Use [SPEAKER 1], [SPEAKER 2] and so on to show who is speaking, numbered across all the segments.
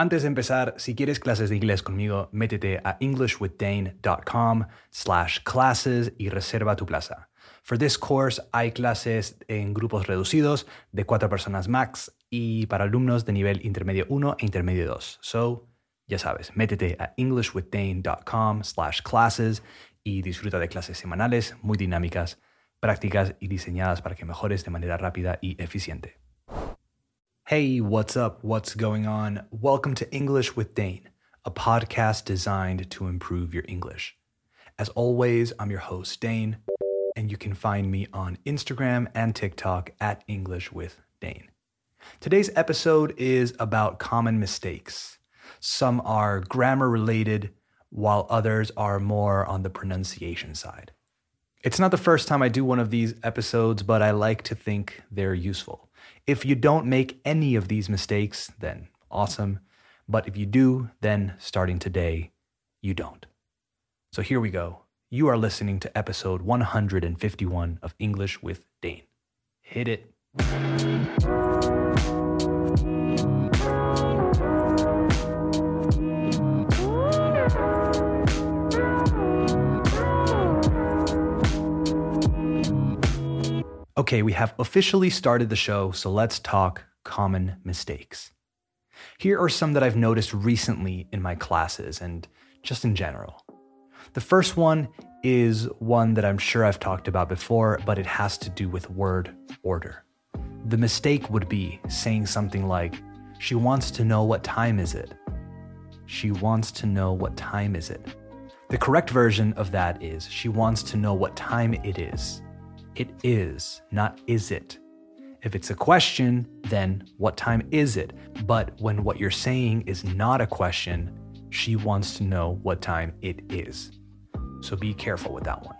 [SPEAKER 1] Antes de empezar, si quieres clases de inglés conmigo, métete a englishwithdane.com slash classes y reserva tu plaza. For this course hay clases en grupos reducidos de cuatro personas max y para alumnos de nivel intermedio 1 e intermedio 2. So, ya sabes, métete a englishwithdane.com slash classes y disfruta de clases semanales muy dinámicas, prácticas y diseñadas para que mejores de manera rápida y eficiente. Hey, what's up? What's going on? Welcome to English with Dane, a podcast designed to improve your English. As always, I'm your host, Dane, and you can find me on Instagram and TikTok at English with Dane. Today's episode is about common mistakes. Some are grammar related, while others are more on the pronunciation side. It's not the first time I do one of these episodes, but I like to think they're useful. If you don't make any of these mistakes, then awesome. But if you do, then starting today, you don't. So here we go. You are listening to episode 151 of English with Dane. Hit it. Okay, we have officially started the show, so let's talk common mistakes. Here are some that I've noticed recently in my classes and just in general. The first one is one that I'm sure I've talked about before, but it has to do with word order. The mistake would be saying something like, She wants to know what time is it. She wants to know what time is it. The correct version of that is, She wants to know what time it is. It is, not is it. If it's a question, then what time is it? But when what you're saying is not a question, she wants to know what time it is. So be careful with that one.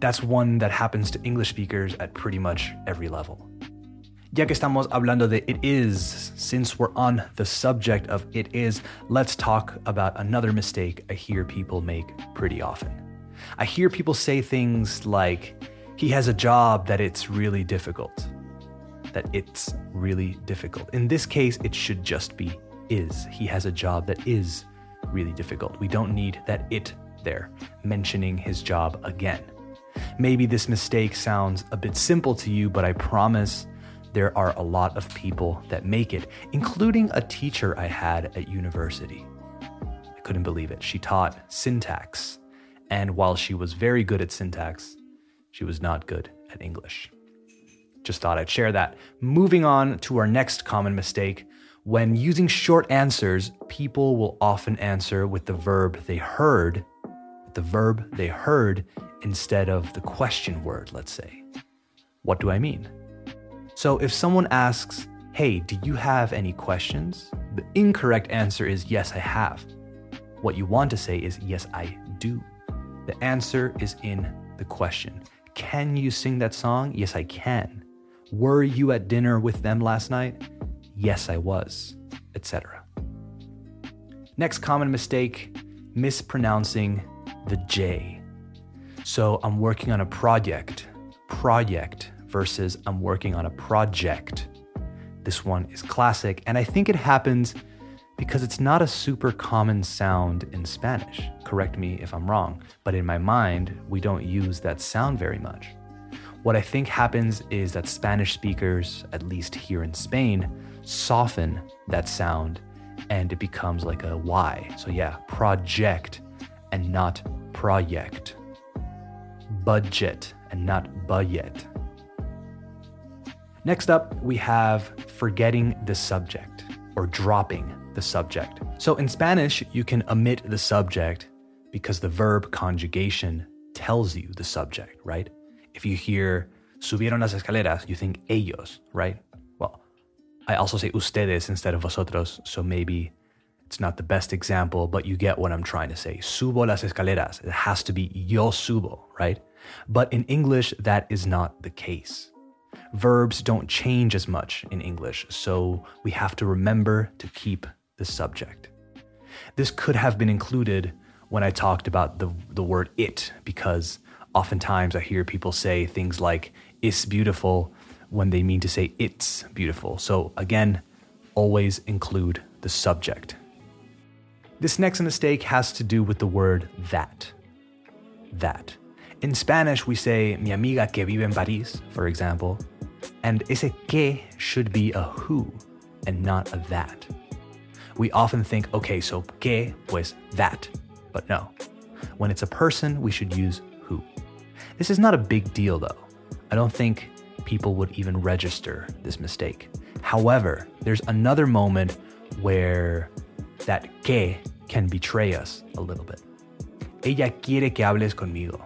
[SPEAKER 1] That's one that happens to English speakers at pretty much every level. Ya que estamos hablando de it is, since we're on the subject of it is, let's talk about another mistake I hear people make pretty often. I hear people say things like, he has a job that it's really difficult. That it's really difficult. In this case, it should just be is. He has a job that is really difficult. We don't need that it there mentioning his job again. Maybe this mistake sounds a bit simple to you, but I promise there are a lot of people that make it, including a teacher I had at university. I couldn't believe it. She taught syntax. And while she was very good at syntax, she was not good at English. Just thought I'd share that. Moving on to our next common mistake. When using short answers, people will often answer with the verb they heard, the verb they heard instead of the question word, let's say. What do I mean? So if someone asks, Hey, do you have any questions? The incorrect answer is yes, I have. What you want to say is yes, I do. The answer is in the question. Can you sing that song? Yes, I can. Were you at dinner with them last night? Yes, I was, etc. Next common mistake mispronouncing the J. So I'm working on a project, project versus I'm working on a project. This one is classic, and I think it happens because it's not a super common sound in Spanish. Correct me if I'm wrong, but in my mind, we don't use that sound very much. What I think happens is that Spanish speakers, at least here in Spain, soften that sound and it becomes like a Y. So, yeah, project and not project. Budget and not budget. Next up, we have forgetting the subject or dropping the subject. So in Spanish, you can omit the subject because the verb conjugation tells you the subject, right? If you hear subieron las escaleras, you think ellos, right? Well, I also say ustedes instead of vosotros, so maybe it's not the best example, but you get what I'm trying to say. Subo las escaleras. It has to be yo subo, right? But in English, that is not the case. Verbs don't change as much in English, so we have to remember to keep the subject. This could have been included when I talked about the, the word it, because oftentimes I hear people say things like it's beautiful when they mean to say it's beautiful. So again, always include the subject. This next mistake has to do with the word that. That. In Spanish, we say mi amiga que vive en París, for example, and ese que should be a who and not a that. We often think, okay, so que, pues that. But no. When it's a person, we should use who. This is not a big deal though. I don't think people would even register this mistake. However, there's another moment where that que can betray us a little bit. Ella quiere que hables conmigo.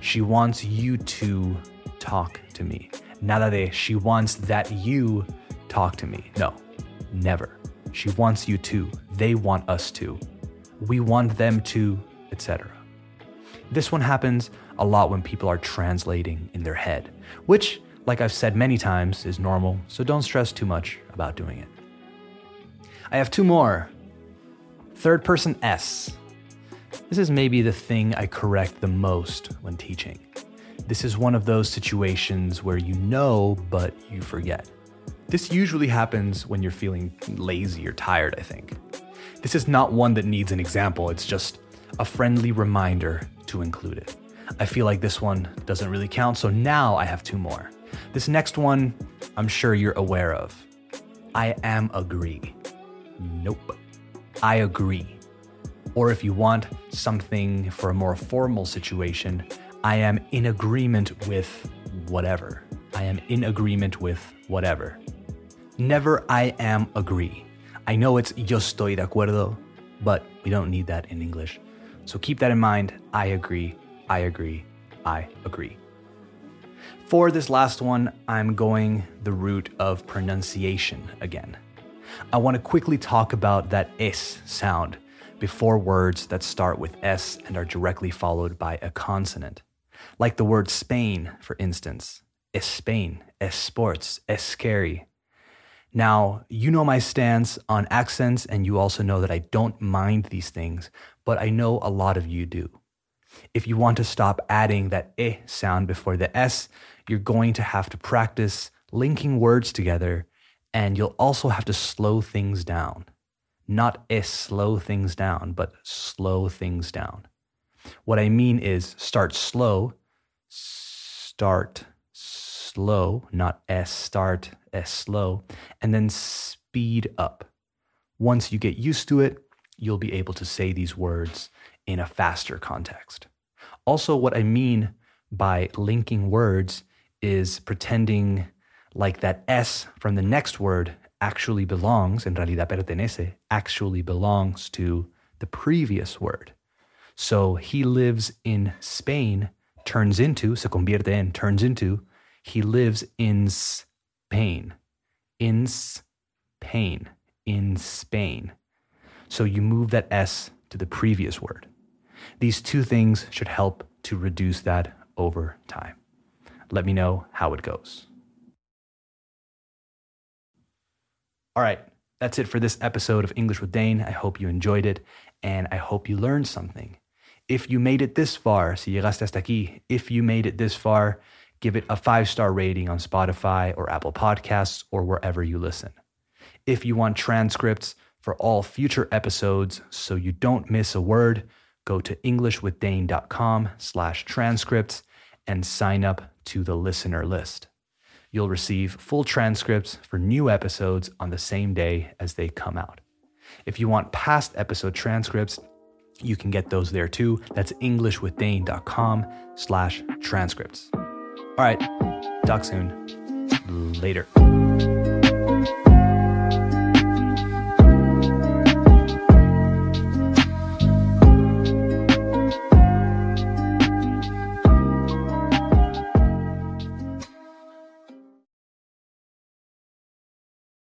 [SPEAKER 1] She wants you to talk to me. Nada de she wants that you talk to me. No, never. She wants you to. They want us to. We want them to, etc. This one happens a lot when people are translating in their head, which, like I've said many times, is normal, so don't stress too much about doing it. I have two more. Third person S. This is maybe the thing I correct the most when teaching. This is one of those situations where you know, but you forget. This usually happens when you're feeling lazy or tired, I think. This is not one that needs an example, it's just a friendly reminder to include it. I feel like this one doesn't really count, so now I have two more. This next one, I'm sure you're aware of. I am agree. Nope. I agree. Or if you want something for a more formal situation, I am in agreement with whatever. I am in agreement with whatever. Never I am agree. I know it's yo estoy de acuerdo, but we don't need that in English. So keep that in mind. I agree. I agree. I agree. For this last one, I'm going the route of pronunciation again. I want to quickly talk about that S sound before words that start with S and are directly followed by a consonant. Like the word Spain, for instance. Es Spain, es sports, es scary. Now, you know my stance on accents, and you also know that I don't mind these things, but I know a lot of you do. If you want to stop adding that eh sound before the S, you're going to have to practice linking words together, and you'll also have to slow things down. Not eh slow things down, but slow things down. What I mean is start slow, start slow, not S start, S slow, and then speed up. Once you get used to it, you'll be able to say these words in a faster context. Also, what I mean by linking words is pretending like that S from the next word actually belongs, en realidad pertenece, actually belongs to the previous word. So he lives in Spain turns into, se convierte en, turns into, he lives in Spain. In Spain. In Spain. So you move that S to the previous word. These two things should help to reduce that over time. Let me know how it goes. All right, that's it for this episode of English with Dane. I hope you enjoyed it and I hope you learned something. If you made it this far, si llegaste hasta aquí, if you made it this far, give it a five star rating on Spotify or Apple Podcasts or wherever you listen. If you want transcripts for all future episodes so you don't miss a word, go to englishwithdane.com slash transcripts and sign up to the listener list. You'll receive full transcripts for new episodes on the same day as they come out. If you want past episode transcripts, you can get those there too. That's englishwithdane.com slash transcripts. All right, talk soon. Later.